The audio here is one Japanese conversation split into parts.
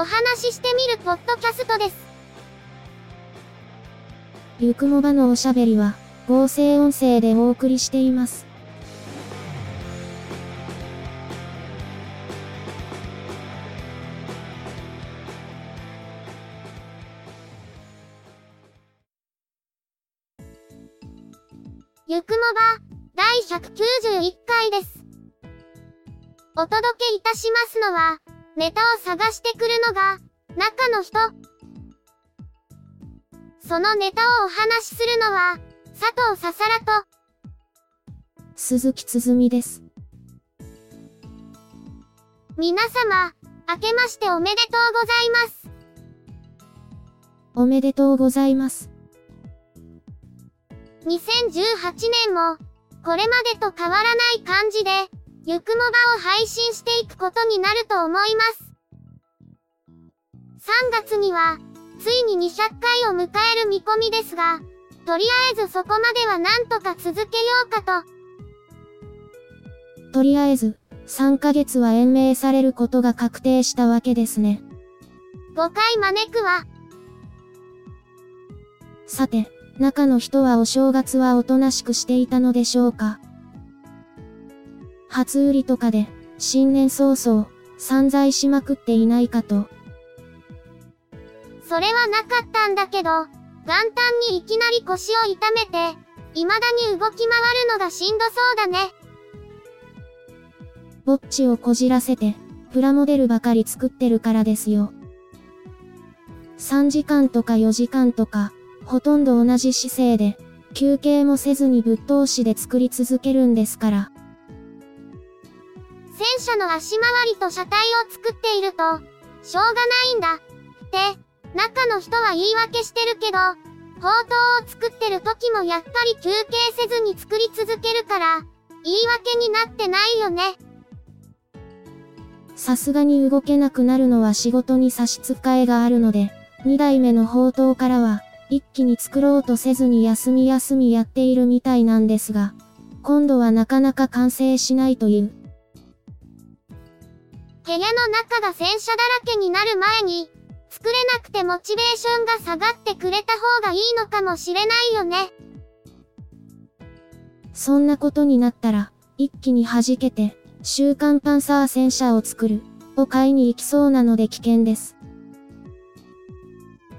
お話ししてみるポッドキャストです。ゆくもばのおしゃべりは、合成音声でお送りしています。ゆくもば、第191回です。お届けいたしますのは、ネタを探してくるのが、中の人。そのネタをお話しするのは、佐藤ささらと、鈴木つづみです。皆様、明けましておめでとうございます。おめでとうございます。2018年も、これまでと変わらない感じで、ゆくもばを配信していくことになると思います。3月には、ついに200回を迎える見込みですが、とりあえずそこまではなんとか続けようかと。とりあえず、3ヶ月は延命されることが確定したわけですね。5回招くわ。さて、中の人はお正月はおとなしくしていたのでしょうか？初売りとかで、新年早々、散財しまくっていないかと。それはなかったんだけど、元旦にいきなり腰を痛めて、未だに動き回るのがしんどそうだね。ぼっちをこじらせて、プラモデルばかり作ってるからですよ。3時間とか4時間とか、ほとんど同じ姿勢で、休憩もせずにぶっ通しで作り続けるんですから。戦車の足回りと車体を作っていると、しょうがないんだ。って、中の人は言い訳してるけど、砲塔を作ってる時もやっぱり休憩せずに作り続けるから、言い訳になってないよね。さすがに動けなくなるのは仕事に差し支えがあるので、2代目の砲塔からは、一気に作ろうとせずに休み休みやっているみたいなんですが、今度はなかなか完成しないという。部屋の中が戦車だらけになる前に、作れなくてモチベーションが下がってくれた方がいいのかもしれないよね。そんなことになったら、一気に弾けて、週刊パンサー戦車を作る、を買いに行きそうなので危険です。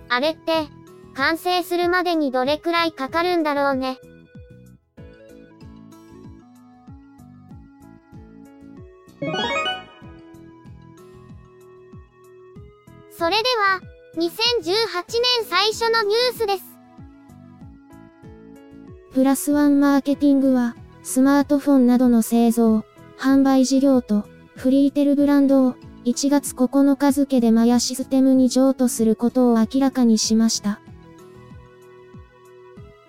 あれって、完成するまでにどれくらいかかるんだろうね。それでは、2018年最初のニュースです。プラスワンマーケティングは、スマートフォンなどの製造、販売事業と、フリーテルブランドを、1月9日付でマヤシステムに譲渡することを明らかにしました。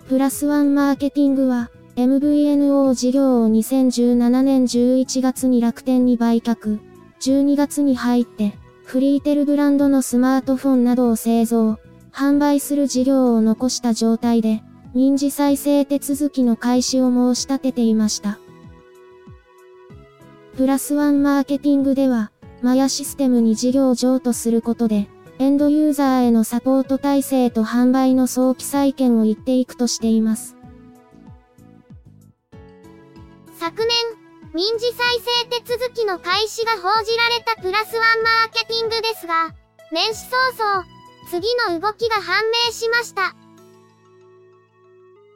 プラスワンマーケティングは、MVNO 事業を2017年11月に楽天に売却、12月に入って、フリーテルブランドのスマートフォンなどを製造、販売する事業を残した状態で、民事再生手続きの開始を申し立てていました。プラスワンマーケティングでは、マヤシステムに事業を譲渡することで、エンドユーザーへのサポート体制と販売の早期再建を言っていくとしています。昨年、民事再生手続きの開始が報じられたプラスワンマーケティングですが、年始早々、次の動きが判明しました。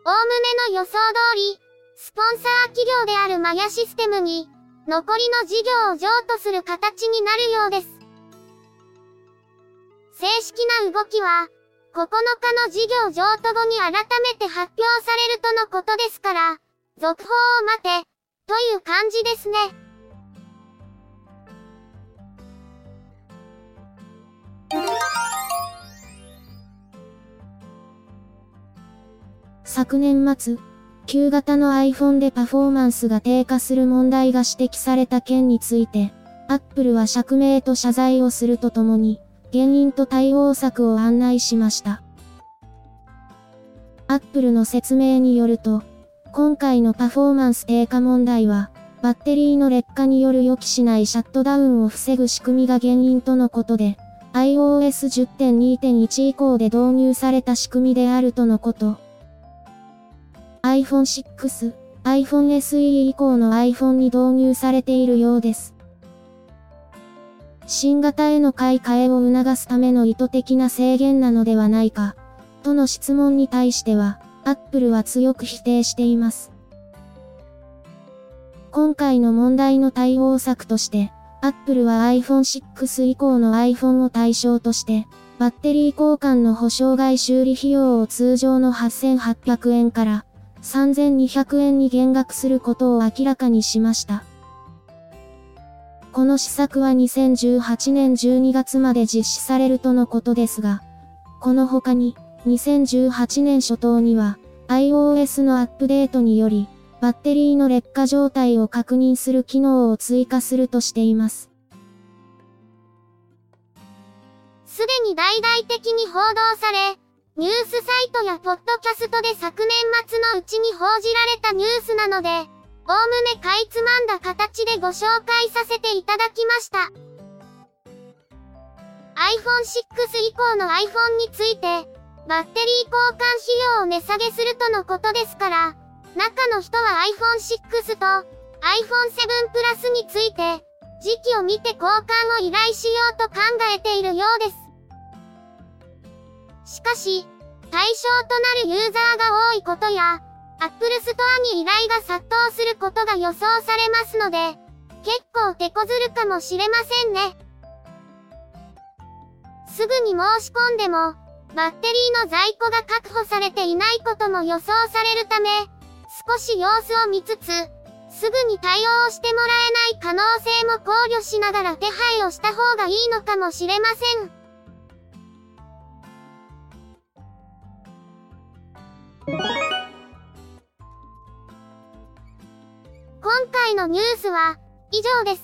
おおむねの予想通り、スポンサー企業であるマヤシステムに、残りの事業を譲渡する形になるようです。正式な動きは、9日の事業譲渡後に改めて発表されるとのことですから、続報を待て、という感じですね。昨年末、旧型の iPhone でパフォーマンスが低下する問題が指摘された件について、Apple は釈明と謝罪をするとともに、原因と対応策を案内しました。Apple の説明によると、今回のパフォーマンス低下問題は、バッテリーの劣化による予期しないシャットダウンを防ぐ仕組みが原因とのことで、iOS 10.2.1以降で導入された仕組みであるとのこと。iPhone 6、iPhone SE 以降の iPhone に導入されているようです。新型への買い替えを促すための意図的な制限なのではないか、との質問に対しては、Apple は強く否定しています。今回の問題の対応策として、Apple は iPhone 6以降の iPhone を対象として、バッテリー交換の保証外修理費用を通常の8800円から3200円に減額することを明らかにしました。この施策は2018年12月まで実施されるとのことですが、この他に、2018年初頭には、iOS のアップデートにより、バッテリーの劣化状態を確認する機能を追加するとしています。すでに大々的に報道され、ニュースサイトやポッドキャストで昨年末のうちに報じられたニュースなので、おおむねかいつまんだ形でご紹介させていただきました。iPhone 6以降の iPhone について、バッテリー交換費用を値下げするとのことですから、中の人は iPhone 6と iPhone 7 Plus について、時期を見て交換を依頼しようと考えているようです。しかし、対象となるユーザーが多いことや、Apple Store に依頼が殺到することが予想されますので、結構手こずるかもしれませんね。すぐに申し込んでも、バッテリーの在庫が確保されていないことも予想されるため、少し様子を見つつ、すぐに対応してもらえない可能性も考慮しながら手配をした方がいいのかもしれません。今回のニュースは以上です。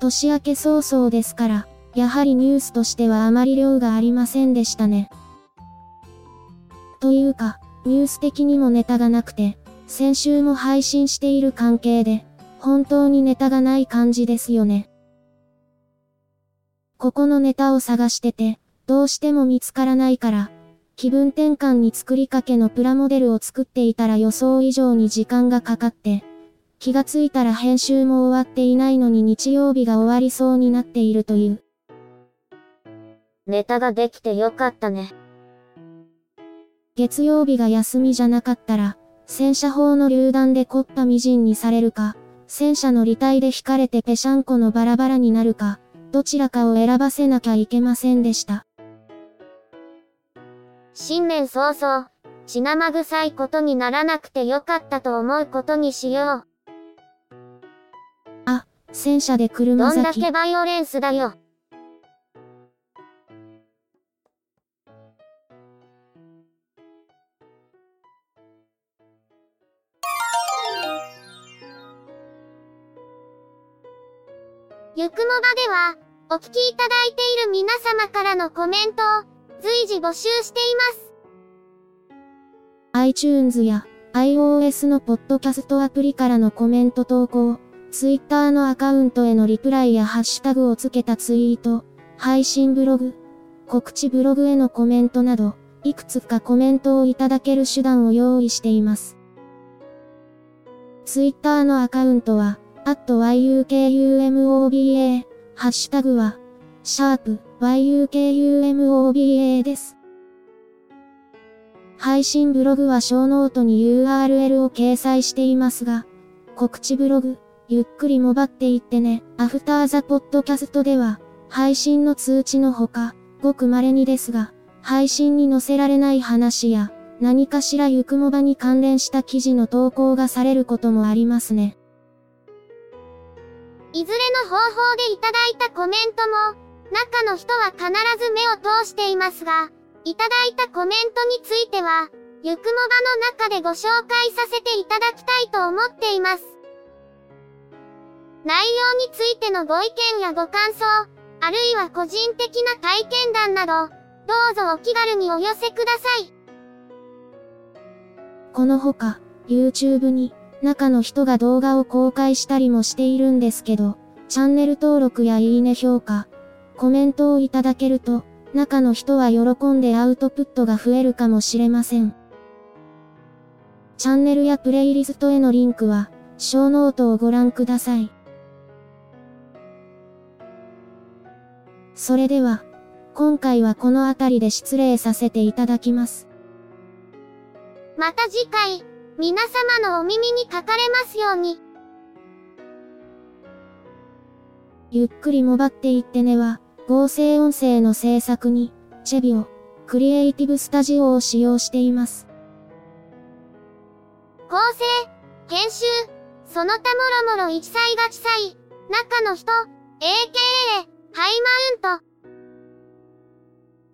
年明け早々ですから、やはりニュースとしてはあまり量がありませんでしたね。というか、ニュース的にもネタがなくて、先週も配信している関係で、本当にネタがない感じですよね。ここのネタを探してて、どうしても見つからないから、気分転換に作りかけのプラモデルを作っていたら予想以上に時間がかかって、気がついたら編集も終わっていないのに日曜日が終わりそうになっているという。ネタができてよかったね。月曜日が休みじゃなかったら、戦車砲の榴弾で凝ったみじんにされるか、戦車の履帯で引かれてぺしゃんこのバラバラになるか、どちらかを選ばせなきゃいけませんでした。新年早々、血生臭いことにならなくてよかったと思うことにしよう。あ、戦車で車崎。どんだけバイオレンスだよ。ゆくもばでは、お聞きいただいている皆様からのコメントを随時募集しています。iTunes や iOS のポッドキャストアプリからのコメント投稿、Twitter のアカウントへのリプライやハッシュタグをつけたツイート、配信ブログ、告知ブログへのコメントなど、いくつかコメントをいただける手段を用意しています。Twitter のアカウントは、アット yukumoba、ハッシュタグは、シャープ yukumoba です。配信ブログはショーノートに URL を掲載していますが、告知ブログ、ゆっくりもばっていってね、 After the Podcast では、配信の通知のほか、ごく稀にですが、配信に載せられない話や、何かしらゆくもばに関連した記事の投稿がされることもありますね。いずれの方法でいただいたコメントも、中の人は必ず目を通していますが、いただいたコメントについては、ゆくもばの中でご紹介させていただきたいと思っています。内容についてのご意見やご感想、あるいは個人的な体験談など、どうぞお気軽にお寄せください。このほか、YouTube に、中の人が動画を公開したりもしているんですけど、チャンネル登録やいいね評価、コメントをいただけると、中の人は喜んでアウトプットが増えるかもしれません。チャンネルやプレイリストへのリンクは、ショーノートをご覧ください。それでは、今回はこの辺りで失礼させていただきます。また次回、皆様のお耳にかかれますように。ゆっくりもばっていってねは、合成音声の制作に、チェビオ、クリエイティブスタジオを使用しています。構成、編集、その他もろもろ一切が地裁、中の人、AKA、ハイマウント。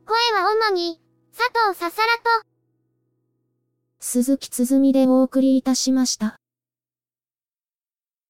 声は主に、佐藤ささらと、鈴木つづみでお送りいたしました。